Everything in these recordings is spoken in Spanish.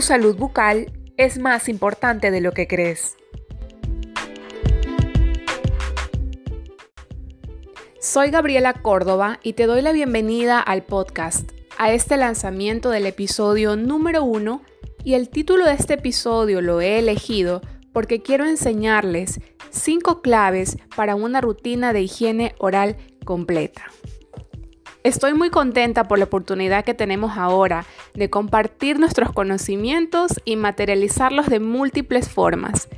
Salud bucal es más importante de lo que crees. Soy Gabriela Córdoba y te doy la bienvenida al podcast, a este lanzamiento del episodio número uno y el título de este episodio lo he elegido porque quiero enseñarles cinco claves para una rutina de higiene oral completa. Estoy muy contenta por la oportunidad que tenemos ahora de compartir nuestros conocimientos y materializarlos de múltiples formas.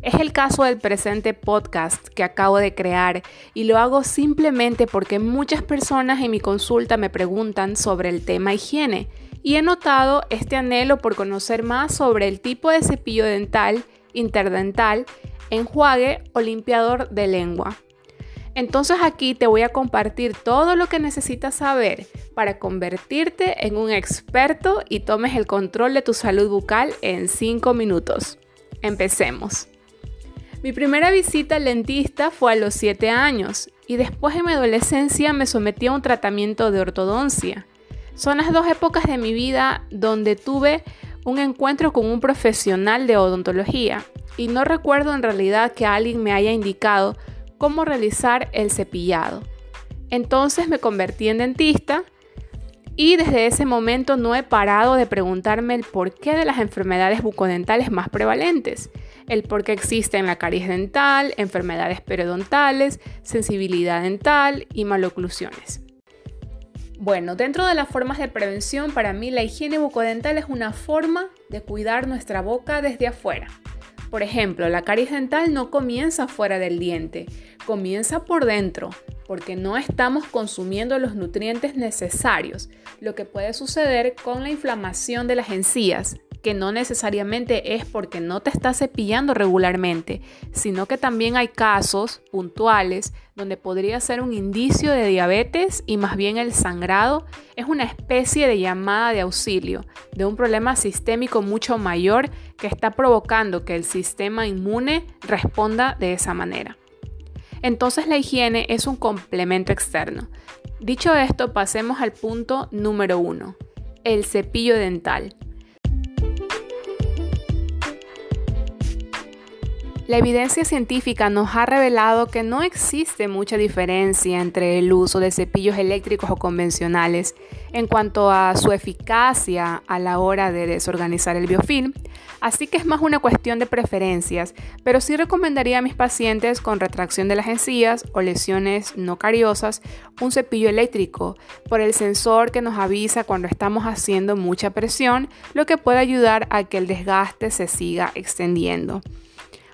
Es el caso del presente podcast que acabo de crear y lo hago simplemente porque muchas personas en mi consulta me preguntan sobre el tema higiene y he notado este anhelo por conocer más sobre el tipo de cepillo dental, interdental, enjuague o limpiador de lengua. Entonces aquí te voy a compartir todo lo que necesitas saber para convertirte en un experto y tomes el control de tu salud bucal en 5 minutos. Empecemos. Mi primera visita al dentista fue a los 7 años y después en mi adolescencia me sometí a un tratamiento de ortodoncia. Son las dos épocas de mi vida donde tuve un encuentro con un profesional de odontología y no recuerdo en realidad que alguien me haya indicado cómo realizar el cepillado. Entonces me convertí en dentista y desde ese momento no he parado de preguntarme el porqué de las enfermedades bucodentales más prevalentes, el por qué existen la caries dental, enfermedades periodontales, sensibilidad dental y maloclusiones. Bueno, dentro de las formas de prevención, para mí la higiene bucodental es una forma de cuidar nuestra boca desde afuera. Por ejemplo, la caries dental no comienza fuera del diente, comienza por dentro, porque no estamos consumiendo los nutrientes necesarios, lo que puede suceder con la inflamación de las encías, que no necesariamente es porque no te estás cepillando regularmente, sino que también hay casos puntuales donde podría ser un indicio de diabetes y más bien el sangrado es una especie de llamada de auxilio de un problema sistémico mucho mayor que está provocando que el sistema inmune responda de esa manera. Entonces la higiene es un complemento externo. Dicho esto, pasemos al punto número uno, el cepillo dental. La evidencia científica nos ha revelado que no existe mucha diferencia entre el uso de cepillos eléctricos o convencionales en cuanto a su eficacia a la hora de desorganizar el biofilm, así que es más una cuestión de preferencias, pero sí recomendaría a mis pacientes con retracción de las encías o lesiones no cariosas un cepillo eléctrico por el sensor que nos avisa cuando estamos haciendo mucha presión, lo que puede ayudar a que el desgaste se siga extendiendo.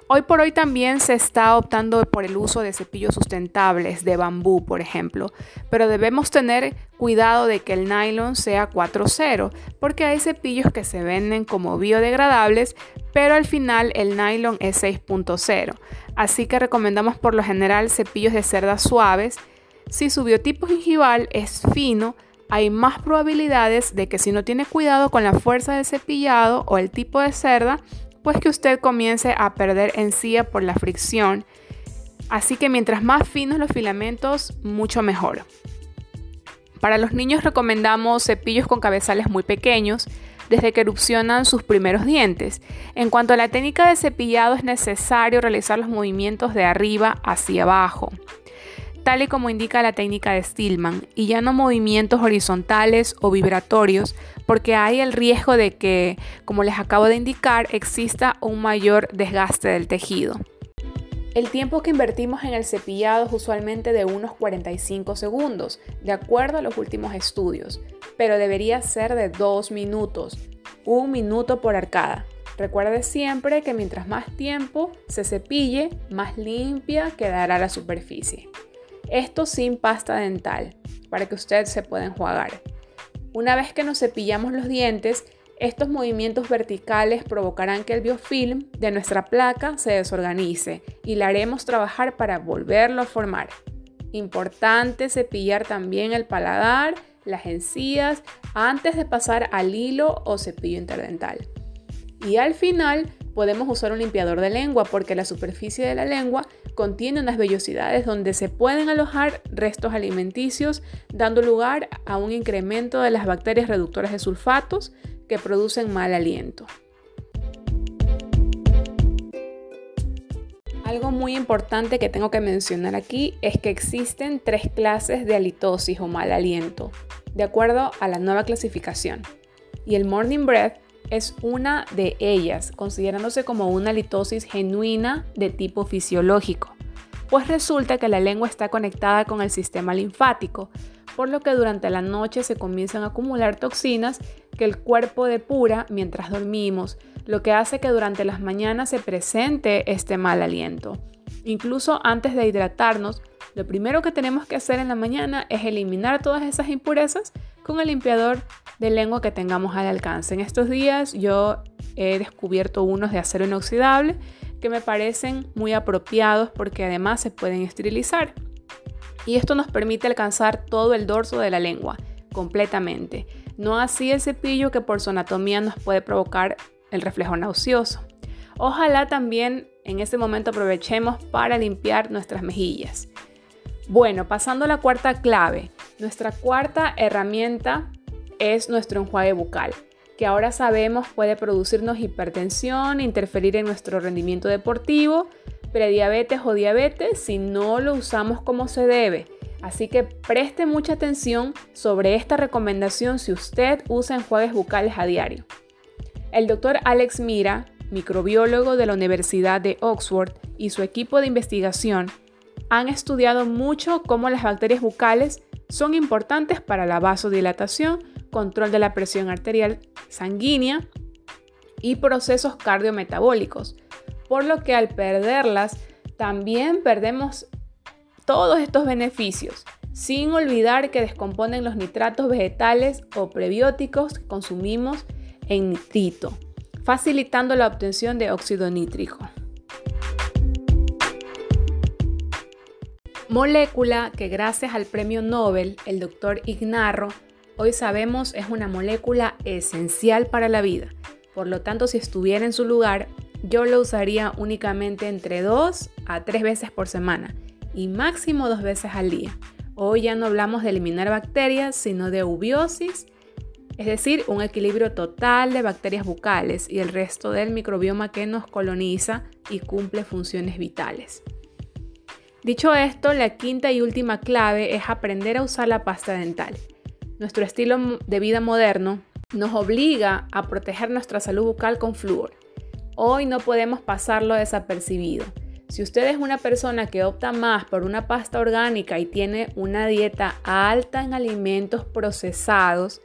Hoy por hoy también se está optando por el uso de cepillos sustentables de bambú, por ejemplo, pero debemos tener cuidado de que el nylon sea 4.0, porque hay cepillos que se venden como biodegradables, pero al final el nylon es 6.0. Así que recomendamos por lo general cepillos de cerdas suaves. Si su biotipo gingival es fino, hay más probabilidades de que si no tiene cuidado con la fuerza del cepillado o el tipo de cerda, pues que usted comience a perder encía por la fricción. Así que mientras más finos los filamentos, mucho mejor. Para los niños recomendamos cepillos con cabezales muy pequeños desde que erupcionan sus primeros dientes. En cuanto a la técnica de cepillado es necesario realizar los movimientos de arriba hacia abajo tal y como indica la técnica de Stillman, y ya no movimientos horizontales o vibratorios, porque hay el riesgo de que, como les acabo de indicar, exista un mayor desgaste del tejido. El tiempo que invertimos en el cepillado es usualmente de unos 45 segundos, de acuerdo a los últimos estudios, pero debería ser de 2 minutos, un minuto por arcada. Recuerde siempre que mientras más tiempo se cepille, más limpia quedará la superficie. Esto sin pasta dental, para que usted se pueda enjuagar. Una vez que nos cepillamos los dientes, estos movimientos verticales provocarán que el biofilm de nuestra placa se desorganice y la haremos trabajar para volverlo a formar. Importante cepillar también el paladar, las encías, antes de pasar al hilo o cepillo interdental. Y al final podemos usar un limpiador de lengua porque la superficie de la lengua contiene unas vellosidades donde se pueden alojar restos alimenticios, dando lugar a un incremento de las bacterias reductoras de sulfatos que producen mal aliento. Algo muy importante que tengo que mencionar aquí es que existen tres clases de halitosis o mal aliento, de acuerdo a la nueva clasificación. Y el morning breath es una de ellas, considerándose como una halitosis genuina de tipo fisiológico, pues resulta que la lengua está conectada con el sistema linfático, por lo que durante la noche se comienzan a acumular toxinas que el cuerpo depura mientras dormimos, lo que hace que durante las mañanas se presente este mal aliento. Incluso antes de hidratarnos, lo primero que tenemos que hacer en la mañana es eliminar todas esas impurezas con el limpiador de lengua que tengamos al alcance. En estos días yo he descubierto unos de acero inoxidable que me parecen muy apropiados porque además se pueden esterilizar y esto nos permite alcanzar todo el dorso de la lengua completamente, no así el cepillo que por su anatomía nos puede provocar el reflejo nauseoso. Ojalá también en este momento aprovechemos para limpiar nuestras mejillas. Bueno, pasando a la cuarta clave, nuestra cuarta herramienta es nuestro enjuague bucal, que ahora sabemos puede producirnos hipertensión, interferir en nuestro rendimiento deportivo, prediabetes o diabetes si no lo usamos como se debe. Así que preste mucha atención sobre esta recomendación si usted usa enjuagues bucales a diario. El doctor Alex Mira, microbiólogo de la Universidad de Oxford, y su equipo de investigación han estudiado mucho cómo las bacterias bucales son importantes para la vasodilatación, control de la presión arterial sanguínea y procesos cardiometabólicos por lo que al perderlas también perdemos todos estos beneficios, sin olvidar que descomponen los nitratos vegetales o prebióticos que consumimos en nitrito, facilitando la obtención de óxido nítrico. Molécula que gracias al premio Nobel, el doctor Ignarro, hoy sabemos es una molécula esencial para la vida. Por lo tanto, si estuviera en su lugar, yo lo usaría únicamente entre dos a tres veces por semana y máximo dos veces al día. Hoy ya no hablamos de eliminar bacterias, sino de ubiosis, es decir, un equilibrio total de bacterias bucales y el resto del microbioma que nos coloniza y cumple funciones vitales. Dicho esto, la quinta y última clave es aprender a usar la pasta dental. Nuestro estilo de vida moderno nos obliga a proteger nuestra salud bucal con flúor. Hoy no podemos pasarlo desapercibido. Si usted es una persona que opta más por una pasta orgánica y tiene una dieta alta en alimentos procesados,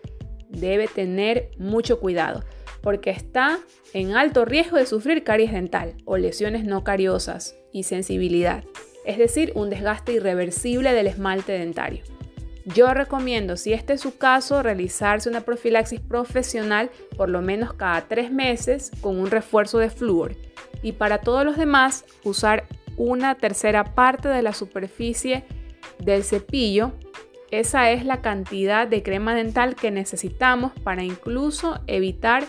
debe tener mucho cuidado porque está en alto riesgo de sufrir caries dental o lesiones no cariosas y sensibilidad, es decir, un desgaste irreversible del esmalte dentario. Yo recomiendo, si este es su caso, realizarse una profilaxis profesional por lo menos cada tres meses con un refuerzo de flúor. Y para todos los demás, usar una tercera parte de la superficie del cepillo. Esa es la cantidad de crema dental que necesitamos para incluso evitar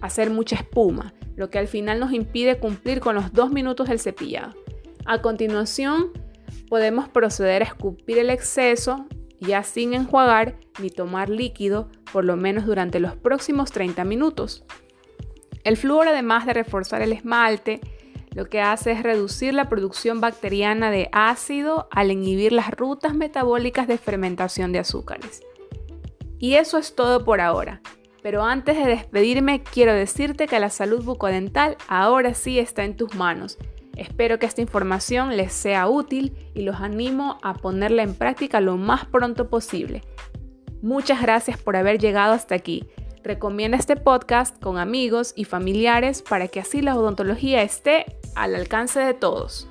hacer mucha espuma, lo que al final nos impide cumplir con los dos minutos del cepillado. A continuación, podemos proceder a escupir el exceso ya sin enjuagar ni tomar líquido por lo menos durante los próximos 30 minutos. El flúor además de reforzar el esmalte, lo que hace es reducir la producción bacteriana de ácido al inhibir las rutas metabólicas de fermentación de azúcares. Y eso es todo por ahora. Pero antes de despedirme, quiero decirte que la salud bucodental ahora sí está en tus manos Espero que esta información les sea útil y los animo a ponerla en práctica lo más pronto posible. Muchas gracias por haber llegado hasta aquí. Recomienda este podcast con amigos y familiares para que así la odontología esté al alcance de todos.